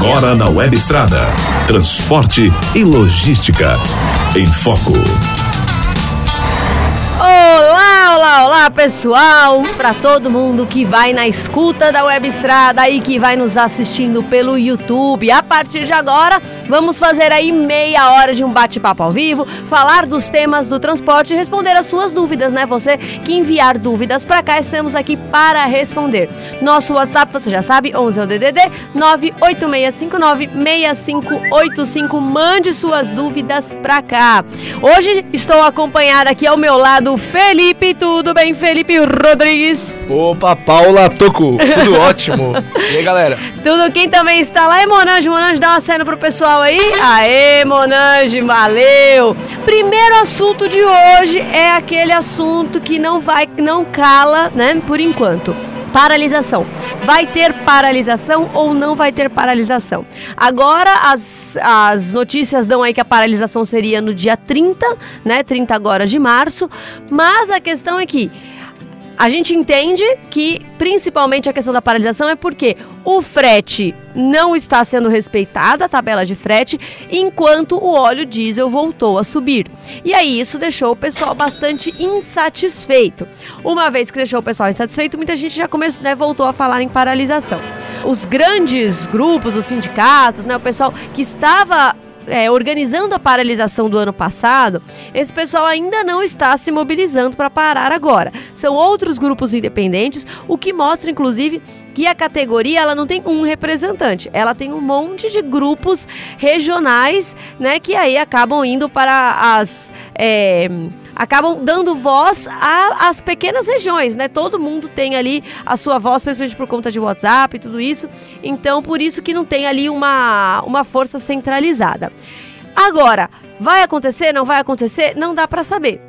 Agora na Web Estrada. Transporte e logística. Em Foco. Olá, olá, olá, pessoal! Para todo mundo que vai na escuta da Web Estrada e que vai nos assistindo pelo YouTube. A partir de agora, vamos fazer aí meia hora de um bate-papo ao vivo, falar dos temas do transporte e responder as suas dúvidas, né? Você que enviar dúvidas para cá, estamos aqui para responder. Nosso WhatsApp, você já sabe, 11 é o DDD 986596585. Mande suas dúvidas para cá. Hoje estou acompanhada aqui ao meu lado Felipe, tudo bem, Felipe Rodrigues? Opa, Paula Toco, tudo ótimo. E aí, galera? Tudo quem também está lá é Monange. Monange, dá uma cena pro pessoal aí. Aê, Monange, valeu. Primeiro assunto de hoje é aquele assunto que não vai, não cala, né, por enquanto. Paralisação. Vai ter paralisação ou não vai ter paralisação? Agora as, as notícias dão aí que a paralisação seria no dia 30, né? 30 agora de março. Mas a questão é que a gente entende que principalmente a questão da paralisação é porque o frete não está sendo respeitada, a tabela de frete, enquanto o óleo diesel voltou a subir. E aí isso deixou o pessoal bastante insatisfeito. Uma vez que deixou o pessoal insatisfeito, muita gente já começou, né, voltou a falar em paralisação. Os grandes grupos, os sindicatos, né, o pessoal que estava é, organizando a paralisação do ano passado, esse pessoal ainda não está se mobilizando para parar agora. São outros grupos independentes, o que mostra, inclusive, que a categoria ela não tem um representante, ela tem um monte de grupos regionais, né, que aí acabam indo para as é, acabam dando voz às pequenas regiões, né? Todo mundo tem ali a sua voz, principalmente por conta de WhatsApp e tudo isso. Então, por isso que não tem ali uma, uma força centralizada. Agora, vai acontecer, não vai acontecer? Não dá para saber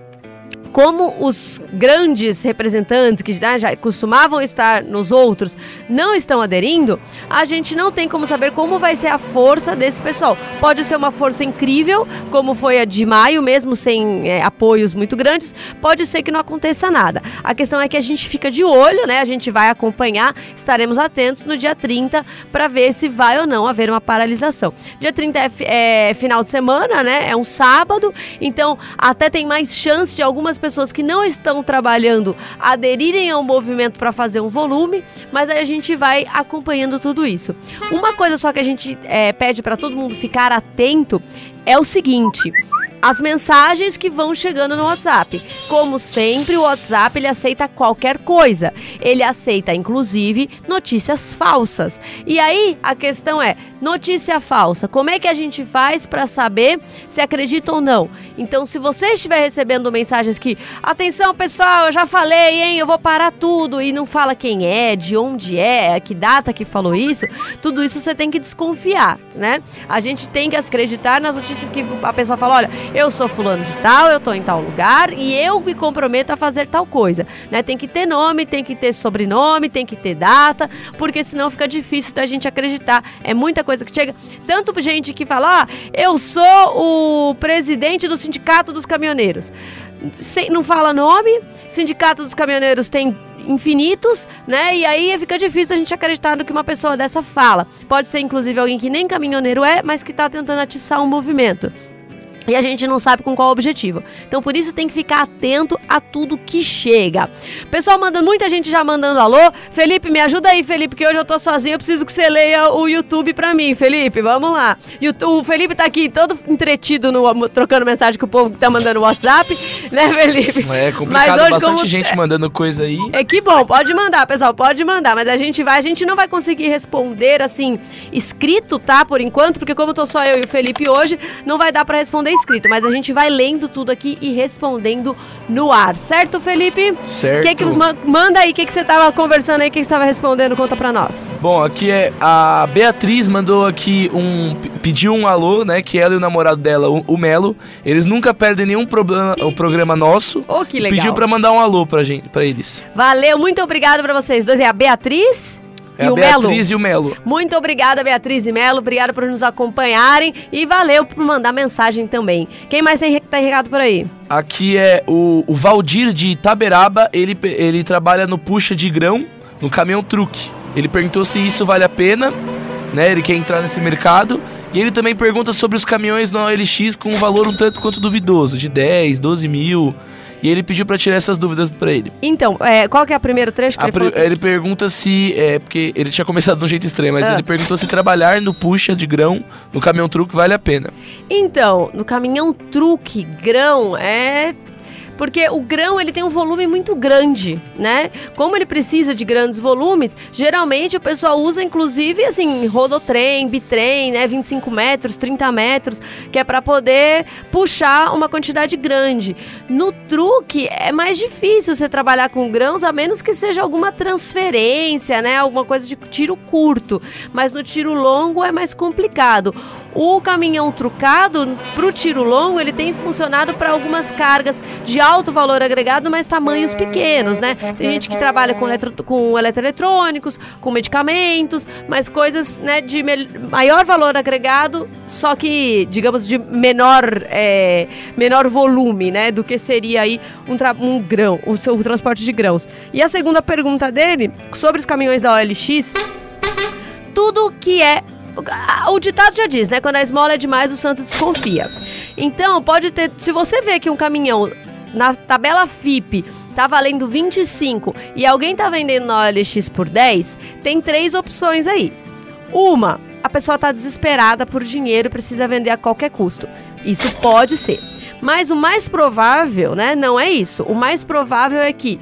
como os grandes representantes que já, já, costumavam estar nos outros não estão aderindo, a gente não tem como saber como vai ser a força desse pessoal. Pode ser uma força incrível, como foi a de maio, mesmo sem é, apoios muito grandes, pode ser que não aconteça nada. A questão é que a gente fica de olho, né? A gente vai acompanhar, estaremos atentos no dia 30 para ver se vai ou não haver uma paralisação. Dia 30 é, é final de semana, né? É um sábado, então até tem mais chance de algumas pessoas que não estão trabalhando aderirem ao movimento para fazer um volume, mas aí a gente vai acompanhando tudo isso. Uma coisa só que a gente é, pede para todo mundo ficar atento é o seguinte as mensagens que vão chegando no WhatsApp. Como sempre, o WhatsApp ele aceita qualquer coisa. Ele aceita inclusive notícias falsas. E aí a questão é: notícia falsa, como é que a gente faz para saber se acredita ou não? Então, se você estiver recebendo mensagens que, atenção pessoal, eu já falei, hein, eu vou parar tudo e não fala quem é, de onde é, que data que falou isso, tudo isso você tem que desconfiar, né? A gente tem que acreditar nas notícias que a pessoa fala, olha, eu sou fulano de tal, eu tô em tal lugar e eu me comprometo a fazer tal coisa, né? Tem que ter nome, tem que ter sobrenome, tem que ter data, porque senão fica difícil da gente acreditar. É muita coisa que chega, tanto gente que fala, ah, eu sou o presidente do sindicato dos caminhoneiros. Sem, não fala nome, sindicato dos caminhoneiros tem infinitos, né? E aí fica difícil a gente acreditar no que uma pessoa dessa fala. Pode ser inclusive alguém que nem caminhoneiro é, mas que está tentando atiçar um movimento e a gente não sabe com qual objetivo. Então por isso tem que ficar atento a tudo que chega. Pessoal mandando, muita gente já mandando alô. Felipe, me ajuda aí, Felipe, que hoje eu tô sozinho, eu preciso que você leia o YouTube pra mim, Felipe. Vamos lá. O Felipe tá aqui todo entretido no trocando mensagem com o povo que tá mandando WhatsApp, né, Felipe? É complicado, mas hoje, bastante como... gente mandando coisa aí. É que bom, pode mandar, pessoal, pode mandar, mas a gente vai, a gente não vai conseguir responder assim escrito, tá, por enquanto, porque como tô só eu e o Felipe hoje, não vai dar para responder escrito, mas a gente vai lendo tudo aqui e respondendo no ar, certo, Felipe? Certo. Que que, manda aí, o que, que você tava conversando aí, o que, que você tava respondendo, conta pra nós. Bom, aqui é a Beatriz mandou aqui um. pediu um alô, né? Que ela e o namorado dela, o, o Melo, eles nunca perdem nenhum problema, o programa nosso. Oh, que legal. Pediu pra mandar um alô pra, gente, pra eles. Valeu, muito obrigado pra vocês dois. É a Beatriz é e a Beatriz Melo. e o Melo. Muito obrigada, Beatriz e Melo. Obrigada por nos acompanharem e valeu por mandar mensagem também. Quem mais tem tá recado por aí? Aqui é o, o Valdir de Itaberaba. Ele, ele trabalha no puxa de grão, no caminhão truque. Ele perguntou se isso vale a pena né? Ele quer entrar nesse mercado. E ele também pergunta sobre os caminhões no OLX com um valor um tanto quanto duvidoso, de 10, 12 mil. E ele pediu para tirar essas dúvidas para ele. Então, é, qual que é o primeiro trecho que A ele pri- falou? ele pergunta se. É, porque ele tinha começado de um jeito estranho, mas Ah. ele perguntou se trabalhar no puxa de grão, no caminhão truque, vale a pena. Então, no caminhão truque, grão, é. Porque o grão ele tem um volume muito grande, né? Como ele precisa de grandes volumes, geralmente o pessoal usa inclusive assim, rodotrem, bitrem, né? 25 metros, 30 metros, que é para poder puxar uma quantidade grande. No truque é mais difícil você trabalhar com grãos, a menos que seja alguma transferência, né? Alguma coisa de tiro curto. Mas no tiro longo é mais complicado. O caminhão trucado, para o tiro longo, ele tem funcionado para algumas cargas de alto valor agregado, mas tamanhos pequenos, né? Tem gente que trabalha com, eletro, com eletroeletrônicos, com medicamentos, mas coisas né, de maior valor agregado, só que, digamos, de menor, é, menor volume, né? Do que seria aí um, um grão, o seu transporte de grãos. E a segunda pergunta dele, sobre os caminhões da OLX, tudo que é. O ditado já diz, né? Quando a esmola é demais, o santo desconfia. Então, pode ter. Se você vê que um caminhão na tabela FIP tá valendo 25 e alguém tá vendendo na OLX por 10, tem três opções aí. Uma, a pessoa tá desesperada por dinheiro e precisa vender a qualquer custo. Isso pode ser. Mas o mais provável, né, não é isso. O mais provável é que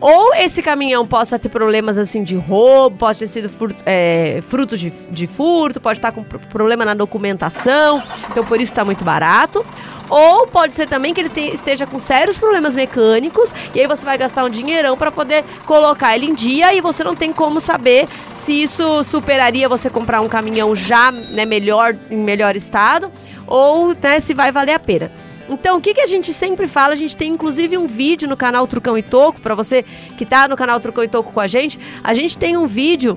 ou esse caminhão possa ter problemas assim de roubo, pode ter sido furto, é, fruto de, de furto, pode estar com pro- problema na documentação, então por isso está muito barato. Ou pode ser também que ele te- esteja com sérios problemas mecânicos e aí você vai gastar um dinheirão para poder colocar ele em dia e você não tem como saber se isso superaria você comprar um caminhão já né, melhor, em melhor estado ou né, se vai valer a pena. Então, o que, que a gente sempre fala? A gente tem inclusive um vídeo no canal Trucão e Toco, para você que tá no canal Trucão e Toco com a gente, a gente tem um vídeo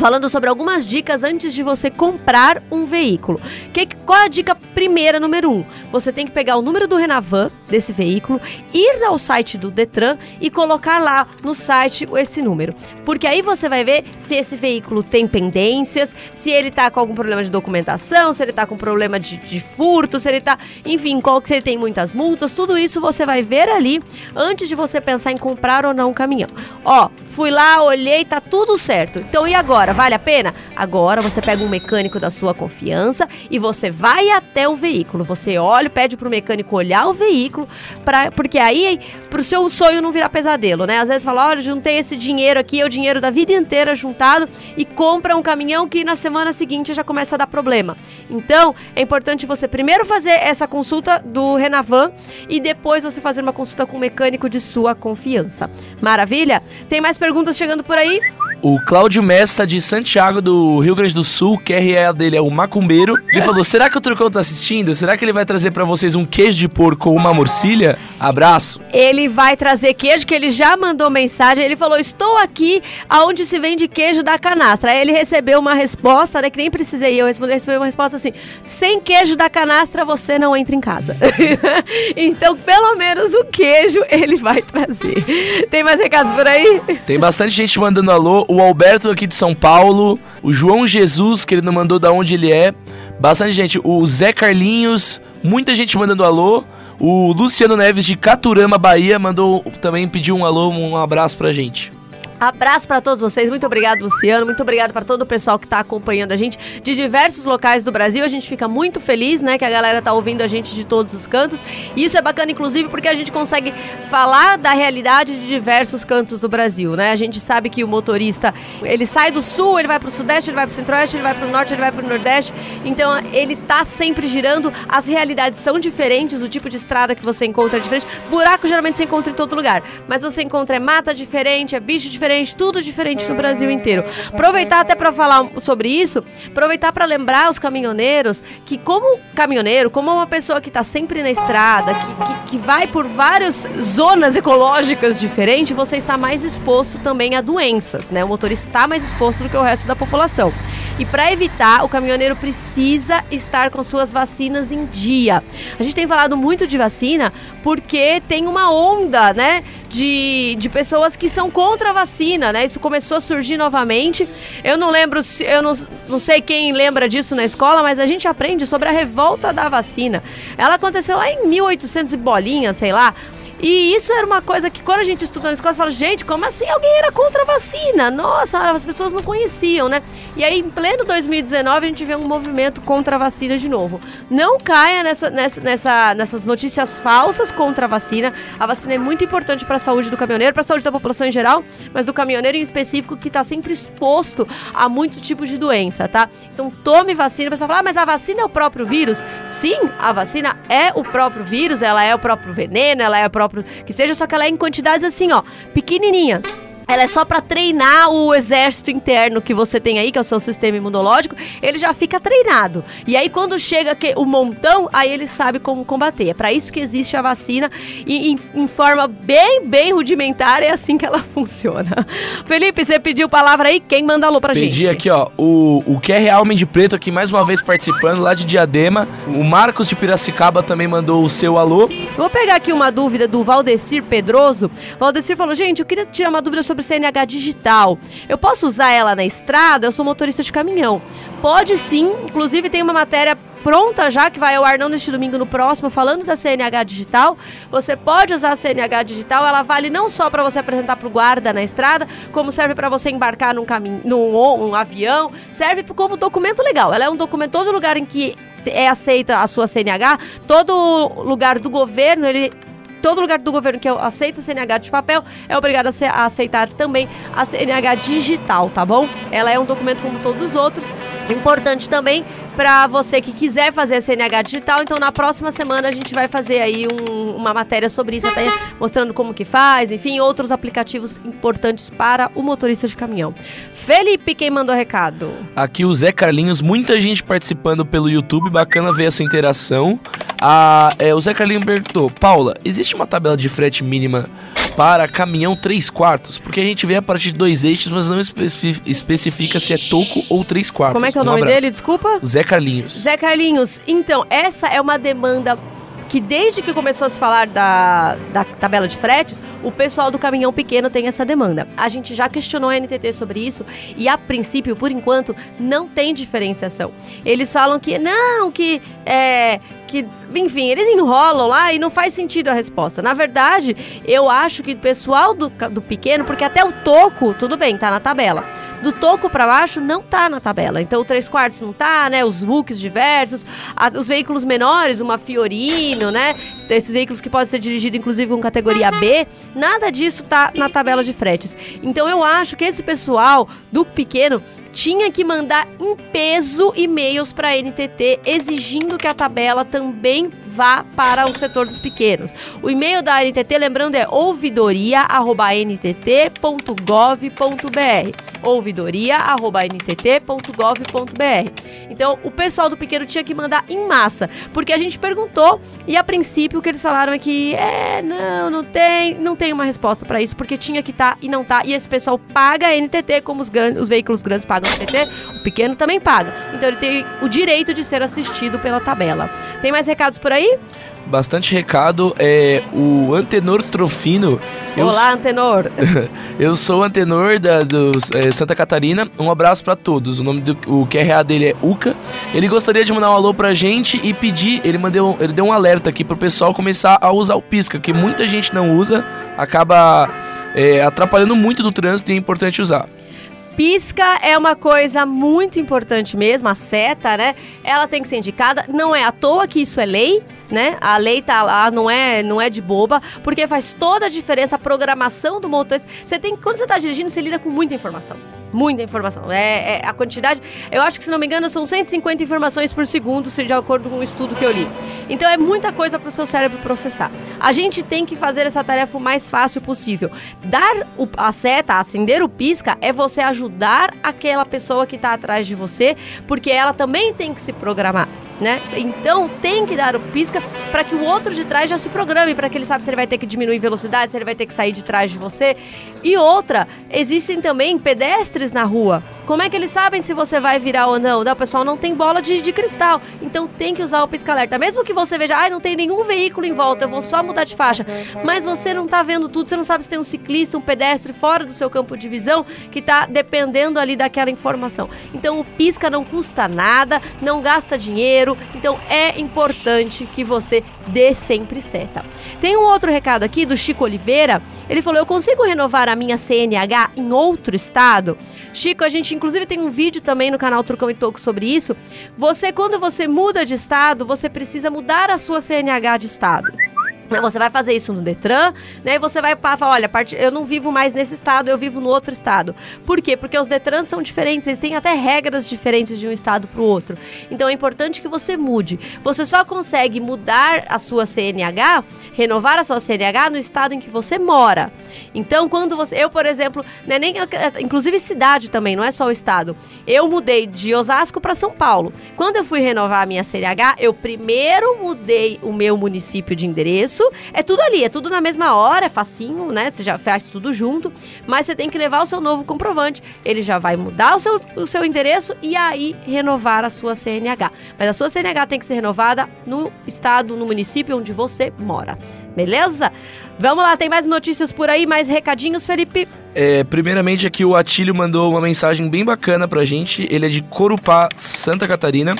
falando sobre algumas dicas antes de você comprar um veículo. Que, qual é a dica primeira, número um? Você tem que pegar o número do Renavan desse veículo, ir ao site do Detran e colocar lá no site esse número. Porque aí você vai ver se esse veículo tem pendências, se ele tá com algum problema de documentação, se ele tá com problema de, de furto, se ele tá, enfim, qual que se ele tem muitas multas, tudo isso você vai ver ali antes de você pensar em comprar ou não um caminhão. Ó, fui lá, olhei, tá tudo certo. Então e agora? Vale a pena? Agora você pega um mecânico da sua confiança e você vai até o veículo. Você olha, pede pro mecânico olhar o veículo, pra, porque aí pro seu sonho não virar pesadelo, né? Às vezes fala, olha, juntei esse dinheiro aqui, é o dinheiro da vida inteira juntado e compra um caminhão que na semana seguinte já começa a dar problema. Então, é importante você primeiro fazer essa consulta do Renavan e depois você fazer uma consulta com um mecânico de sua confiança. Maravilha? Tem mais perguntas chegando por aí? O Cláudio Messa de Santiago do Rio Grande do Sul, que RA dele é o Macumbeiro. Ele falou: será que o Trucão tá assistindo? Será que ele vai trazer pra vocês um queijo de porco ou uma morcilha? Abraço. Ele vai trazer queijo, que ele já mandou mensagem. Ele falou: Estou aqui aonde se vende queijo da canastra. Aí ele recebeu uma resposta, né? Que nem precisei eu responder. Recebeu uma resposta assim: Sem queijo da canastra você não entra em casa. então, pelo menos o queijo ele vai trazer. Tem mais recados por aí? Tem bastante gente mandando alô. O Alberto aqui de São Paulo. O João Jesus, que ele não mandou da onde ele é. Bastante gente. O Zé Carlinhos. Muita gente mandando alô. O Luciano Neves de Caturama, Bahia, mandou também pediu um alô, um abraço pra gente. Abraço para todos vocês. Muito obrigado, Luciano. Muito obrigado para todo o pessoal que está acompanhando a gente de diversos locais do Brasil. A gente fica muito feliz, né, que a galera tá ouvindo a gente de todos os cantos. E isso é bacana, inclusive, porque a gente consegue falar da realidade de diversos cantos do Brasil, né? A gente sabe que o motorista, ele sai do sul, ele vai para o sudeste, ele vai para o centro-oeste, ele vai para o norte, ele vai para o nordeste. Então, ele tá sempre girando. As realidades são diferentes, o tipo de estrada que você encontra é diferente. Buraco geralmente você encontra em todo lugar, mas você encontra é mata diferente, é bicho diferente, tudo diferente no Brasil inteiro. Aproveitar até para falar sobre isso, aproveitar para lembrar os caminhoneiros que como caminhoneiro, como uma pessoa que está sempre na estrada, que, que, que vai por várias zonas ecológicas diferentes, você está mais exposto também a doenças, né? O motorista está mais exposto do que o resto da população. E para evitar, o caminhoneiro precisa estar com suas vacinas em dia. A gente tem falado muito de vacina porque tem uma onda, né, de, de pessoas que são contra a vacina, né? Isso começou a surgir novamente. Eu não lembro, eu não, não sei quem lembra disso na escola, mas a gente aprende sobre a revolta da vacina. Ela aconteceu lá em 1800 e bolinha, sei lá. E isso era uma coisa que quando a gente estuda na escola, você fala, gente, como assim alguém era contra a vacina? Nossa, as pessoas não conheciam, né? E aí, em pleno 2019, a gente vê um movimento contra a vacina de novo. Não caia nessa, nessa, nessa nessas notícias falsas contra a vacina. A vacina é muito importante para a saúde do caminhoneiro, para a saúde da população em geral, mas do caminhoneiro em específico, que está sempre exposto a muitos tipos de doença, tá? Então, tome vacina. O pessoal fala, ah, mas a vacina é o próprio vírus? Sim, a vacina é o próprio vírus, ela é o próprio veneno, ela é o próprio próprio que seja, só que ela é em quantidades assim, ó, pequenininha. Ela é só para treinar o exército interno que você tem aí, que é o seu sistema imunológico, ele já fica treinado. E aí quando chega que, o montão, aí ele sabe como combater. É para isso que existe a vacina e em, em, forma bem, bem rudimentar é assim que ela funciona. Felipe, você pediu palavra aí? Quem manda alô pra Pedi gente? Pedi aqui, ó, o, o QR Homem de Preto aqui mais uma vez participando lá de Diadema. O Marcos de Piracicaba também mandou o seu alô. vou pegar aqui uma dúvida do Valdecir Pedroso. Valdecir falou, gente, eu queria tirar uma dúvida sobre sobre CNH digital. Eu posso usar ela na estrada? Eu sou motorista de caminhão. Pode sim, inclusive tem uma matéria pronta já, que vai ao ar não neste domingo, no próximo, falando da CNH digital. Você pode usar a CNH digital, ela vale não só para você apresentar para o guarda na estrada, como serve para você embarcar num caminho, num um avião, serve como documento legal. Ela é um documento todo lugar em que é aceita a sua CNH, todo lugar do governo, ele todo lugar do governo que aceita CNH de papel é obrigado a, aceitar também a CNH digital, tá bom? Ela é um documento como todos os outros. Importante também para você que quiser fazer a CNH digital, então na próxima semana a gente vai fazer aí um, uma matéria sobre isso, até mostrando como que faz, enfim, outros aplicativos importantes para o motorista de caminhão. Felipe, quem mandou recado? Aqui o Zé Carlinhos, muita gente participando pelo YouTube, bacana ver essa interação. A, é, o Zé Carlinhos perguntou, Paula, existe uma tabela de frete mínima para caminhão 3 quartos? Porque a gente vê a partir de dois eixos, mas não especifica se é toco ou 3 quartos. Como é que é o um nome abraço. dele, desculpa? O Zé Carlinhos. Zé Carlinhos, então, essa é uma demanda que desde que começou a se falar da, da tabela de fretes, o pessoal do caminhão pequeno tem essa demanda. A gente já questionou a NTT sobre isso e, a princípio, por enquanto, não tem diferenciação. Eles falam que não, que é. Que, enfim, eles enrolam lá e não faz sentido a resposta. Na verdade, eu acho que o pessoal do, do pequeno, porque até o toco, tudo bem, tá na tabela do toco para baixo não tá na tabela. Então o 3 quartos não tá, né? Os VUCs diversos, a, os veículos menores, uma Fiorino, né? Esses veículos que podem ser dirigidos inclusive com categoria B, nada disso tá na tabela de fretes. Então eu acho que esse pessoal do pequeno tinha que mandar em peso e-mails para a NTT exigindo que a tabela também vá para o setor dos pequenos. O e-mail da NTT, lembrando, é ouvidoria@ntt.gov.br. ouvidoria@ntt.gov.br. Então, o pessoal do pequeno tinha que mandar em massa, porque a gente perguntou e a princípio o que eles falaram é que é, não, não tem, não tem uma resposta para isso, porque tinha que estar tá, e não tá. E esse pessoal paga a NTT como os, grandes, os veículos grandes pagam NTT, o pequeno também paga. Então ele tem o direito de ser assistido pela tabela. Tem mais recados por aí? Bastante recado. É o Antenor Trofino. Olá, eu, Antenor. eu sou o Antenor da do, é, Santa Catarina. Um abraço para todos. O nome do o QRA dele é Uca. Ele gostaria de mandar um alô pra gente e pedir. Ele, mandou, ele deu um alerta aqui pro pessoal começar a usar o pisca, que muita gente não usa, acaba é, atrapalhando muito do trânsito e é importante usar. Pisca é uma coisa muito importante mesmo, a seta, né? Ela tem que ser indicada. Não é à toa que isso é lei, né? A lei tá lá, não é, não é de boba, porque faz toda a diferença a programação do motorista. Você tem, quando você está dirigindo, você lida com muita informação muita informação. É, é, a quantidade, eu acho que se não me engano são 150 informações por segundo, se de acordo com o estudo que eu li. Então é muita coisa para o seu cérebro processar. A gente tem que fazer essa tarefa o mais fácil possível. Dar o, a seta, acender o pisca, é você ajudar aquela pessoa que está atrás de você, porque ela também tem que se programar. né? Então tem que dar o pisca para que o outro de trás já se programe, para que ele saiba se ele vai ter que diminuir velocidade, se ele vai ter que sair de trás de você. E outra, existem também pedestres na rua. Como é que eles sabem se você vai virar ou não? o pessoal não tem bola de, de cristal, então tem que usar o pisca-alerta. Mesmo que você veja, ah, não tem nenhum veículo em volta, eu vou só mudar de faixa. Mas você não tá vendo tudo, você não sabe se tem um ciclista, um pedestre fora do seu campo de visão que tá dependendo ali daquela informação. Então o pisca não custa nada, não gasta dinheiro, então é importante que você dê sempre seta. Tem um outro recado aqui do Chico Oliveira. Ele falou: Eu consigo renovar a minha CNH em outro estado? Chico, a gente inclusive tem um vídeo também no canal Trucão e Toco sobre isso. Você, quando você muda de estado, você precisa mudar a sua CNH de estado. Você vai fazer isso no Detran, né? E você vai falar, olha, eu não vivo mais nesse estado, eu vivo no outro estado. Por quê? Porque os Detrans são diferentes, eles têm até regras diferentes de um estado para o outro. Então é importante que você mude. Você só consegue mudar a sua CNH, renovar a sua CNH no estado em que você mora. Então, quando você, eu, por exemplo, né, nem inclusive cidade também, não é só o estado. Eu mudei de Osasco para São Paulo. Quando eu fui renovar a minha CNH, eu primeiro mudei o meu município de endereço é tudo ali, é tudo na mesma hora, é facinho, né? Você já faz tudo junto, mas você tem que levar o seu novo comprovante. Ele já vai mudar o seu, o seu endereço e aí renovar a sua CNH. Mas a sua CNH tem que ser renovada no estado, no município onde você mora. Beleza? Vamos lá, tem mais notícias por aí, mais recadinhos, Felipe? É, primeiramente aqui o Atílio mandou uma mensagem bem bacana pra gente. Ele é de Corupá, Santa Catarina.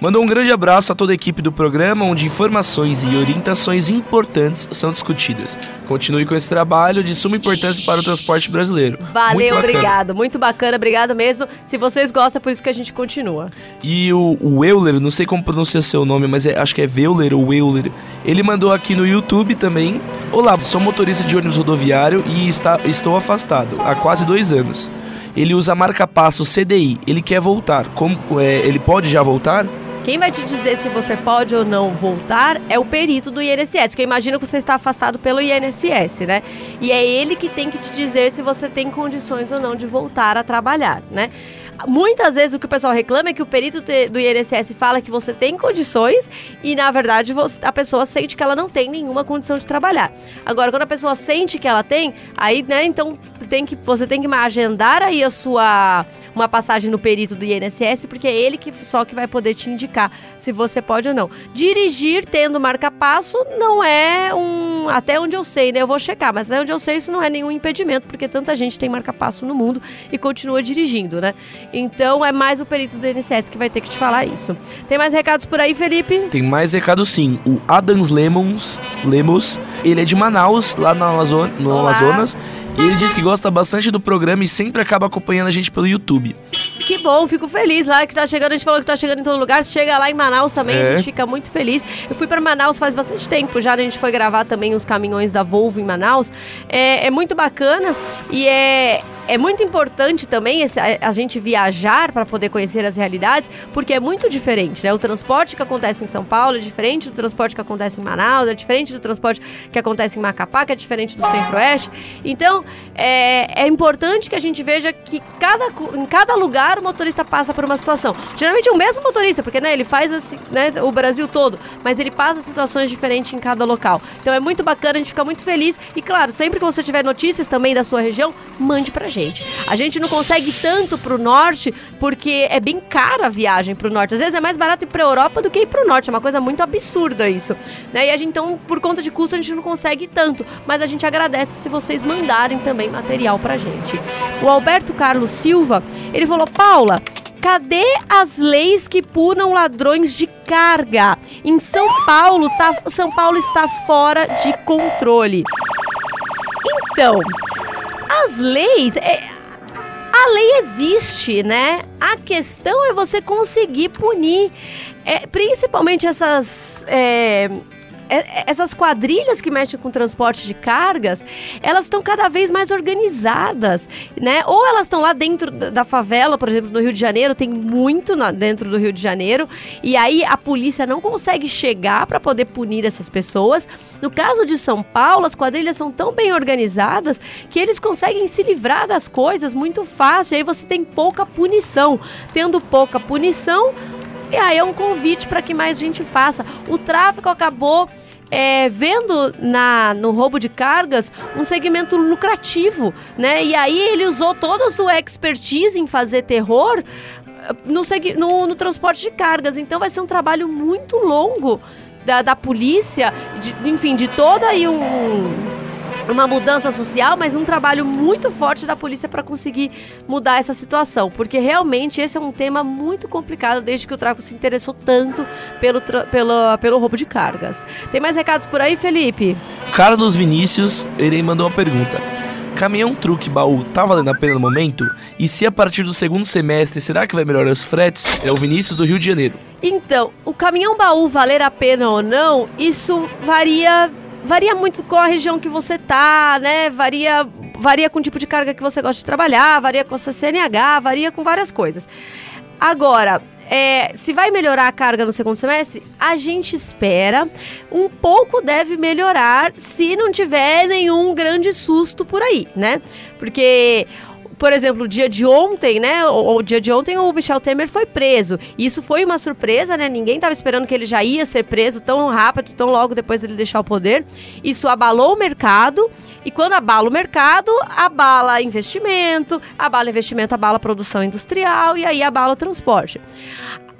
Mandou um grande abraço a toda a equipe do programa, onde informações e orientações importantes são discutidas. Continue com esse trabalho de suma importância para o transporte brasileiro. Valeu, muito obrigado. Muito bacana, obrigado mesmo. Se vocês gostam, é por isso que a gente continua. E o, o Euler, não sei como pronunciar seu nome, mas é, acho que é Veuler ou Euler. Ele mandou aqui no YouTube também. Olá, sou motorista de ônibus rodoviário e está, estou afastado há quase dois anos. Ele usa marca-passo CDI. Ele quer voltar. Como, é, ele pode já voltar? Quem vai te dizer se você pode ou não voltar é o perito do INSS, que eu imagino que você está afastado pelo INSS, né? E é ele que tem que te dizer se você tem condições ou não de voltar a trabalhar, né? Muitas vezes o que o pessoal reclama é que o perito do INSS fala que você tem condições e, na verdade, a pessoa sente que ela não tem nenhuma condição de trabalhar. Agora, quando a pessoa sente que ela tem, aí, né, então tem que, você tem que agendar aí a sua uma passagem no perito do INSS, porque é ele que só que vai poder te indicar se você pode ou não. Dirigir tendo marca-passo não é um. Até onde eu sei, né? Eu vou checar, mas até onde eu sei isso não é nenhum impedimento, porque tanta gente tem marca-passo no mundo e continua dirigindo, né? Então é mais o perito do INSS que vai ter que te falar isso. Tem mais recados por aí, Felipe? Tem mais recados sim. O Adams Lemons, Lemos, ele é de Manaus, lá no, Amazo no Amazonas. E ele diz que gosta bastante do programa e sempre acaba acompanhando a gente pelo YouTube. Que bom, fico feliz lá que tá chegando. A gente falou que tá chegando em todo lugar. Chega lá em Manaus também, é. a gente fica muito feliz. Eu fui para Manaus faz bastante tempo já, né? a gente foi gravar também os caminhões da Volvo em Manaus. É, é muito bacana e é, é muito importante também esse, a, a, gente viajar para poder conhecer as realidades, porque é muito diferente, né? O transporte que acontece em São Paulo é diferente do transporte que acontece em Manaus, é diferente do transporte que acontece em Macapá, que é diferente do Centro-Oeste. Então, é, é importante que a gente veja que cada, em cada lugar o motorista passa por uma situação. Geralmente é o mesmo motorista, porque né, ele faz assim, né, o Brasil todo, mas ele passa situações diferentes em cada local. Então é muito bacana, a gente fica muito feliz. E claro, sempre que você tiver notícias também da sua região, mande pra gente. A gente não consegue tanto pro norte porque é bem cara a viagem pro norte. Às vezes é mais barato ir pra Europa do que ir pro norte. É uma coisa muito absurda isso. Né? E a gente, então, por conta de custo, a gente não consegue tanto. Mas a gente agradece se vocês mandarem também material pra gente. O Alberto Carlos Silva, ele falou: Paula, Cadê as leis que punam ladrões de carga? Em São Paulo, tá, São Paulo está fora de controle. Então, as leis. É, a lei existe, né? A questão é você conseguir punir, é, principalmente essas. É, essas quadrilhas que mexem com transporte de cargas, elas estão cada vez mais organizadas, né? Ou elas estão lá dentro da favela, por exemplo, no Rio de Janeiro, tem muito dentro do Rio de Janeiro, e aí a polícia não consegue chegar para poder punir essas pessoas. No caso de São Paulo, as quadrilhas são tão bem organizadas que eles conseguem se livrar das coisas muito fácil, e aí você tem pouca punição. Tendo pouca punição, E aí é um convite para que mais gente faça. O tráfico acabou é, vendo na, no roubo de cargas um segmento lucrativo, né? E aí ele usou toda a sua expertise em fazer terror eh, no, no, no transporte de cargas. Então vai ser um trabalho muito longo da, da polícia, de, enfim, de toda aí um uma mudança social, mas um trabalho muito forte da polícia para conseguir mudar essa situação, porque realmente esse é um tema muito complicado desde que o tráfico se interessou tanto pelo, pelo, pelo roubo de cargas. Tem mais recados por aí, Felipe? Carlos Vinícius, ele mandou uma pergunta. Caminhão truque baú tá valendo a pena no momento? E se a partir do segundo semestre, será que vai melhorar os fretes? É o Vinícius do Rio de Janeiro. Então, o caminhão baú valer a pena ou não, isso varia varia muito com a região que você tá, né? Varia, varia com o tipo de carga que você gosta de trabalhar, varia com a sua CNH, varia com várias coisas. Agora, é, se vai melhorar a carga no segundo semestre, a gente espera. Um pouco deve melhorar se não tiver nenhum grande susto por aí, né? Porque por exemplo, o dia de ontem, né? O, o, dia de ontem o Michel Temer foi preso. Isso foi uma surpresa, né? Ninguém estava esperando que ele já ia ser preso tão rápido, tão logo depois dele deixar o poder. Isso abalou o mercado. E quando abala o mercado, abala investimento, abala investimento, abala produção industrial e aí abala o transporte.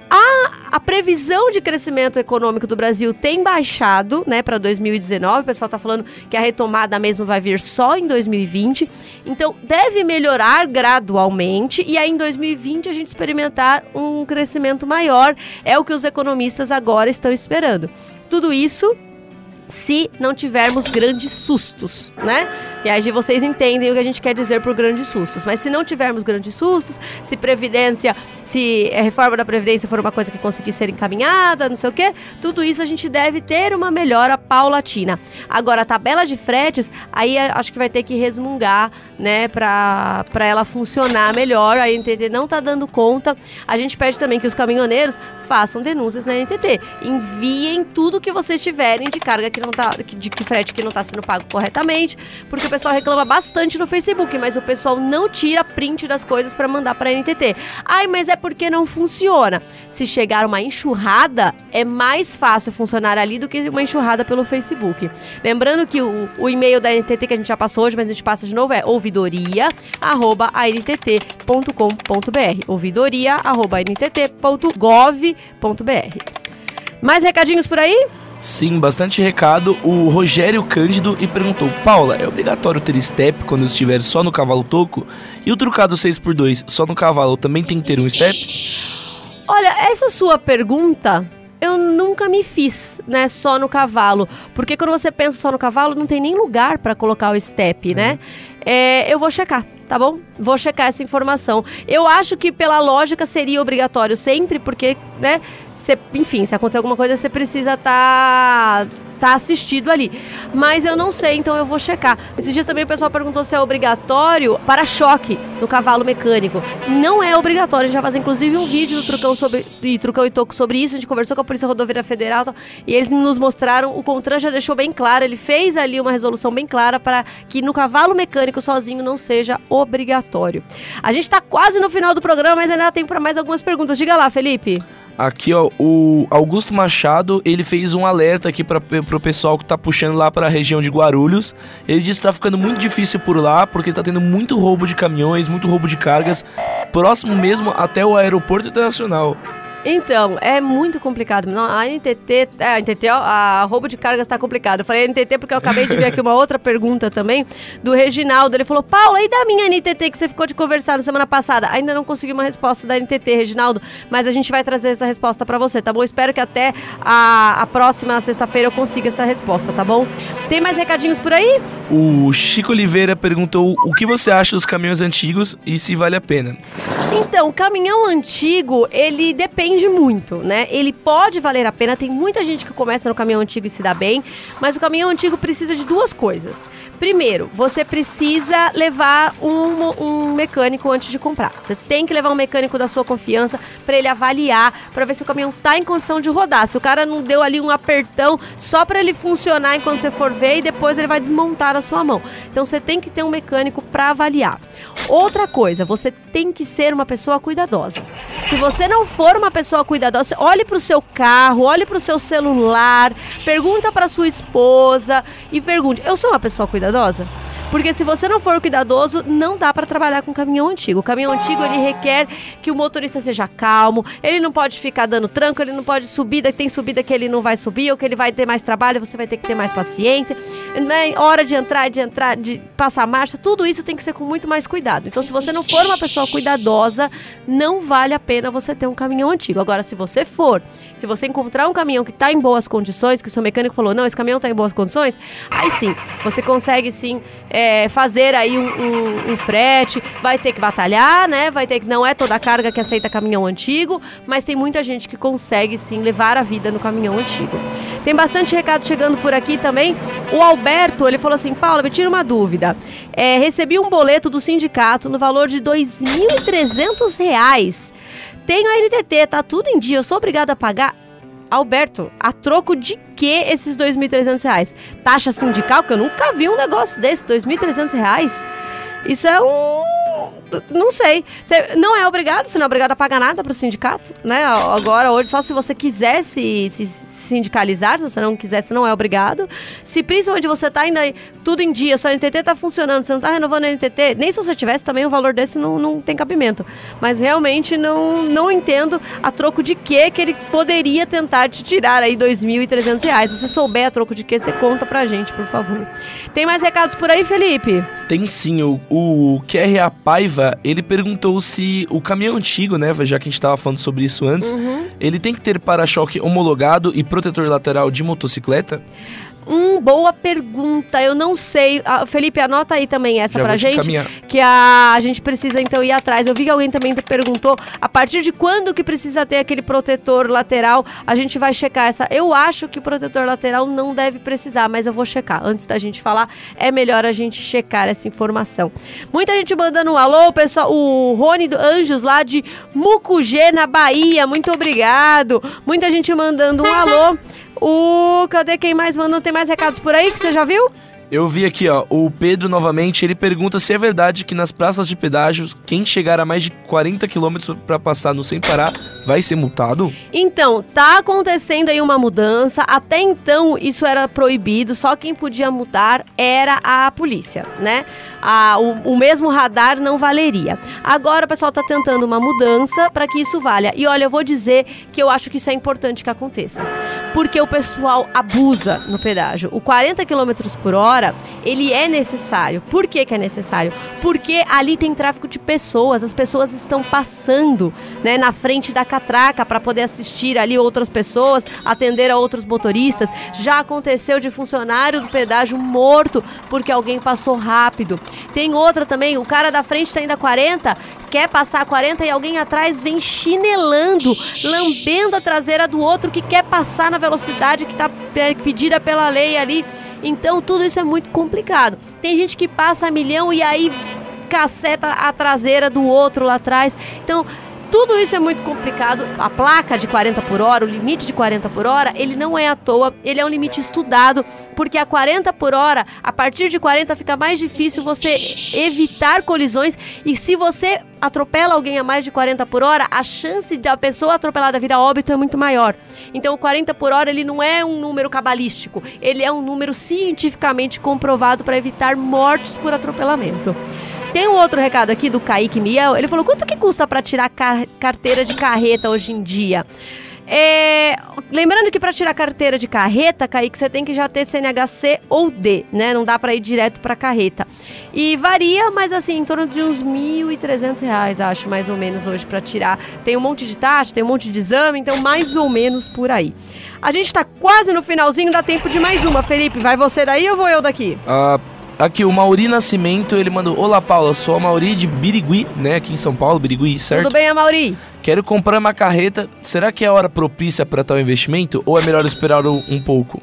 A, a previsão de crescimento econômico do Brasil tem baixado, né, para 2019. O pessoal está falando que a retomada mesmo vai vir só em 2020. Então, deve melhorar gradualmente e aí em 2020 a gente experimentar um crescimento maior. É o que os economistas agora estão esperando. Tudo isso se não tivermos grandes sustos, né? E aí vocês entendem o que a gente quer dizer por grandes sustos. Mas se não tivermos grandes sustos, se previdência, se a reforma da previdência for uma coisa que conseguir ser encaminhada, não sei o quê, tudo isso a gente deve ter uma melhora paulatina. Agora a tabela de fretes, aí acho que vai ter que resmungar, né, para para ela funcionar melhor. A NTT não tá dando conta. A gente pede também que os caminhoneiros façam denúncias na NTT. Enviem tudo que vocês tiverem de carga que não tá, de que frete que não está sendo pago corretamente, porque o pessoal reclama bastante no Facebook, mas o pessoal não tira print das coisas para mandar para a NTT. Ai, mas é porque não funciona. Se chegar uma enxurrada, é mais fácil funcionar ali do que uma enxurrada pelo Facebook. Lembrando que o, o e-mail da NTT que a gente já passou hoje, mas a gente passa de novo, é ouvidoria@ntt.com.br. ouvidoria@ntt.gov.br. Mais recadinhos por aí? Sim, bastante recado. O Rogério Cândido e perguntou: Paula, é obrigatório ter step quando estiver só no cavalo toco? E o trucado 6x2 só no cavalo também tem que ter um step? Olha, essa sua pergunta eu nunca me fiz, né, só no cavalo. Porque quando você pensa só no cavalo, não tem nem lugar para colocar o step, é. né? É, eu vou checar, tá bom? Vou checar essa informação. Eu acho que pela lógica seria obrigatório sempre, porque, né, você, enfim, se acontecer alguma coisa, você precisa estar. Tá tá assistido ali. Mas eu não sei, então eu vou checar. Esses dias também o pessoal perguntou se é obrigatório para-choque no cavalo mecânico. Não é obrigatório. A gente vai fazer inclusive um vídeo do Trucão, sobre, e Trucão e Toco sobre isso. A gente conversou com a Polícia Rodoviária Federal e eles nos mostraram. O Contran já deixou bem claro, ele fez ali uma resolução bem clara para que no cavalo mecânico sozinho não seja obrigatório. A gente está quase no final do programa, mas ainda tem para mais algumas perguntas. Diga lá, Felipe. Aqui, ó, o Augusto Machado, ele fez um alerta aqui para pro pessoal que tá puxando lá para a região de Guarulhos. Ele disse que tá ficando muito difícil por lá, porque tá tendo muito roubo de caminhões, muito roubo de cargas, próximo mesmo até o aeroporto internacional. Então, é muito complicado. A NTT, é, a NTT, a roubo de cargas está complicado. Eu falei NTT porque eu acabei de ver aqui uma outra pergunta também do Reginaldo. Ele falou: Paula, e da minha NTT que você ficou de conversar na semana passada? Ainda não consegui uma resposta da NTT, Reginaldo, mas a gente vai trazer essa resposta para você, tá bom? Espero que até a, a próxima sexta-feira eu consiga essa resposta, tá bom? Tem mais recadinhos por aí? O Chico Oliveira perguntou o que você acha dos caminhões antigos e se vale a pena. Então, o caminhão antigo, ele depende muito, né? Ele pode valer a pena, tem muita gente que começa no caminhão antigo e se dá bem, mas o caminhão antigo precisa de duas coisas. Primeiro, você precisa levar um, um mecânico antes de comprar. Você tem que levar um mecânico da sua confiança para ele avaliar, para ver se o caminhão tá em condição de rodar. Se o cara não deu ali um apertão só para ele funcionar enquanto você for ver e depois ele vai desmontar a sua mão. Então você tem que ter um mecânico para avaliar. Outra coisa, você tem que ser uma pessoa cuidadosa. Se você não for uma pessoa cuidadosa, olhe para o seu carro, olhe para o seu celular, pergunta para sua esposa e pergunte: eu sou uma pessoa cuidadosa? Porque se você não for cuidadoso, não dá para trabalhar com caminhão antigo. O caminhão antigo ele requer que o motorista seja calmo, ele não pode ficar dando tranco, ele não pode subir, tem subida que ele não vai subir, ou que ele vai ter mais trabalho, você vai ter que ter mais paciência. Né? Hora de entrar, de entrar, de passar marcha, tudo isso tem que ser com muito mais cuidado. Então, se você não for uma pessoa cuidadosa, não vale a pena você ter um caminhão antigo. Agora, se você for, se você encontrar um caminhão que está em boas condições, que o seu mecânico falou, não, esse caminhão está em boas condições, aí sim, você consegue sim é, fazer aí um, um, um, frete, vai ter que batalhar, né? Vai ter que. Não é toda a carga que aceita caminhão antigo, mas tem muita gente que consegue sim levar a vida no caminhão antigo. Tem bastante recado chegando por aqui também. O Alberto, ele falou assim: Paula, me tira uma dúvida. É, recebi um boleto do sindicato no valor de R$ 2.300. Tenho a NTT, tá tudo em dia. Eu sou obrigada a pagar Alberto, a troco de que esses R$ 2.300? Taxa sindical? Que eu nunca vi um negócio desse, R$ 2.300. Isso é um. Não sei. Você não é obrigado, você não é obrigado a pagar nada para o sindicato, né? Agora, hoje, só se você quisesse se, sindicalizar, se você não quiser, você não é obrigado. Se principalmente você está ainda tudo em dia, sua NTT está funcionando, você não está renovando a NTT, nem se você tivesse também o valor desse não, não tem cabimento. Mas realmente não, não entendo a troco de que que ele poderia tentar te tirar aí R$ 2.300. Se você souber a troco de que, você conta pra gente, por favor. Tem mais recados por aí, Felipe? Tem sim. O, o QRA Paiva, ele perguntou se o caminhão antigo, né, já que a gente estava falando sobre isso antes, uhum. ele tem que ter para-choque homologado e protetor lateral de motocicleta? Hum, boa pergunta. Eu não sei. Ah, Felipe, anota aí também essa Já pra gente. Caminhar. Que a, a gente precisa então ir atrás. Eu vi que alguém também perguntou a partir de quando que precisa ter aquele protetor lateral. A gente vai checar essa. Eu acho que o protetor lateral não deve precisar, mas eu vou checar. Antes da gente falar, é melhor a gente checar essa informação. Muita gente mandando um alô, pessoal. O Rony do Anjos lá de Mucugê, na Bahia. Muito obrigado. Muita gente mandando um alô. O. Cadê quem mais mandou? Tem mais recados por aí que você já viu? Eu vi aqui, ó, o Pedro novamente, ele pergunta se é verdade que nas praças de pedágio, quem chegar a mais de 40 km para passar no sem parar vai ser multado? Então, tá acontecendo aí uma mudança. Até então isso era proibido, só quem podia multar era a polícia, né? A, o, o mesmo radar não valeria. Agora o pessoal tá tentando uma mudança para que isso valha. E olha, eu vou dizer que eu acho que isso é importante que aconteça. Porque o pessoal abusa no pedágio. O 40 km por hora ele é necessário. Por que, que é necessário? Porque ali tem tráfico de pessoas, as pessoas estão passando né, na frente da catraca para poder assistir ali outras pessoas, atender a outros motoristas. Já aconteceu de funcionário do pedágio morto porque alguém passou rápido. Tem outra também, o cara da frente está indo a 40, quer passar a 40 e alguém atrás vem chinelando, lambendo a traseira do outro que quer passar na velocidade que está pedida pela lei ali. Então tudo isso é muito complicado. Tem gente que passa a milhão e aí caceta a traseira do outro lá atrás. Então tudo isso é muito complicado. A placa de 40 por hora, o limite de 40 por hora, ele não é à toa, ele é um limite estudado, porque a 40 por hora, a partir de 40 fica mais difícil você evitar colisões e se você atropela alguém a mais de 40 por hora, a chance de a pessoa atropelada virar óbito é muito maior. Então o 40 por hora ele não é um número cabalístico, ele é um número cientificamente comprovado para evitar mortes por atropelamento. Tem um outro recado aqui do Kaique Miel. Ele falou: quanto que custa para tirar car carteira de carreta hoje em dia? É, lembrando que para tirar carteira de carreta, Kaique, você tem que já ter CNHC ou D, né? Não dá para ir direto para carreta. E varia, mas assim, em torno de uns R$ 1.300, acho, mais ou menos, hoje para tirar. Tem um monte de taxa, tem um monte de exame, então mais ou menos por aí. A gente tá quase no finalzinho, dá tempo de mais uma. Felipe, vai você daí ou vou eu daqui? Ah. Uh Aqui, o Mauri Nascimento, ele mandou: Olá, Paula, sou a Mauri de Birigui, né? Aqui em São Paulo, Birigui, certo? Tudo bem, Mauri? Quero comprar uma carreta. Será que é a hora propícia para tal investimento ou é melhor esperar um pouco?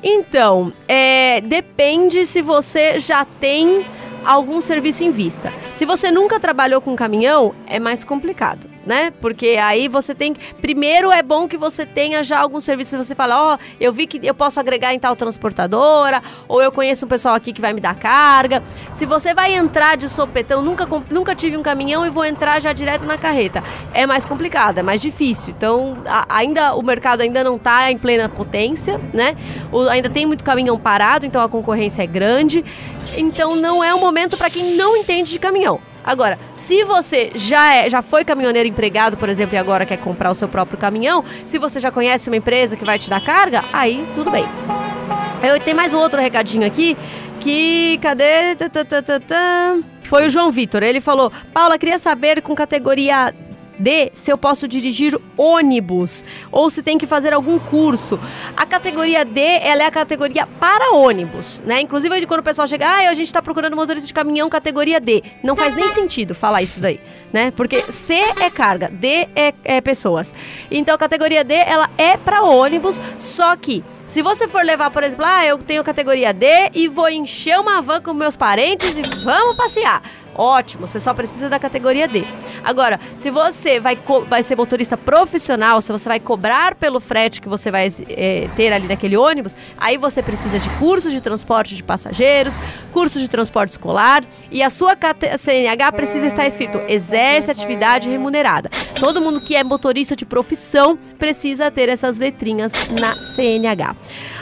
Então, é, depende se você já tem algum serviço em vista. Se você nunca trabalhou com caminhão, é mais complicado né? Porque aí você tem. Primeiro é bom que você tenha já algum serviço. Você fala, ó, oh, eu vi que eu posso agregar em tal transportadora, ou eu conheço um pessoal aqui que vai me dar carga. Se você vai entrar de sopetão, nunca, nunca tive um caminhão e vou entrar já direto na carreta. É mais complicado, é mais difícil. Então, a, ainda o mercado ainda não está em plena potência, né? O, ainda tem muito caminhão parado, então a concorrência é grande. Então não é o momento para quem não entende de caminhão. Agora, se você já, é, já foi caminhoneiro empregado, por exemplo, e agora quer comprar o seu próprio caminhão, se você já conhece uma empresa que vai te dar carga, aí tudo bem. Eu tenho mais um outro recadinho aqui que. Cadê? Foi o João Vitor. Ele falou: Paula, queria saber com categoria D, se eu posso dirigir ônibus ou se tem que fazer algum curso. A categoria D, ela é a categoria para ônibus, né? Inclusive, quando o pessoal chega, ah, a gente está procurando motorista de caminhão categoria D. Não faz nem sentido falar isso daí, né? Porque C é carga, D é, é pessoas. Então, a categoria D, ela é para ônibus, só que se você for levar, por exemplo, ah, eu tenho categoria D e vou encher uma van com meus parentes e vamos passear. Ótimo, você só precisa da categoria D. Agora, se você vai, vai ser motorista profissional, se você vai cobrar pelo frete que você vai é, ter ali naquele ônibus, aí você precisa de curso de transporte de passageiros, curso de transporte escolar e a sua CNH precisa estar escrito exerce atividade remunerada. Todo mundo que é motorista de profissão precisa ter essas letrinhas na CNH.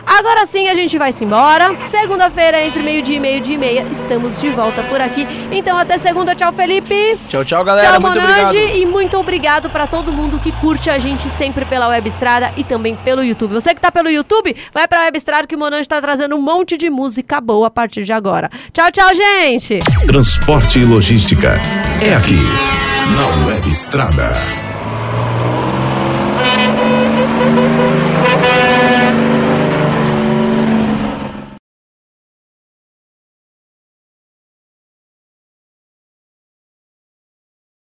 Agora sim a gente vai se embora. Segunda-feira, entre meio-dia e meio-dia e meia, estamos de volta por aqui. Então até segunda, tchau Felipe. Tchau, tchau galera. Tchau muito Monange obrigado. e muito obrigado para todo mundo que curte a gente sempre pela Web Estrada e também pelo YouTube. Você que tá pelo YouTube, vai pra Web Estrada que o Monange tá trazendo um monte de música boa a partir de agora. Tchau, tchau, gente. Transporte e logística é aqui na Web Estrada.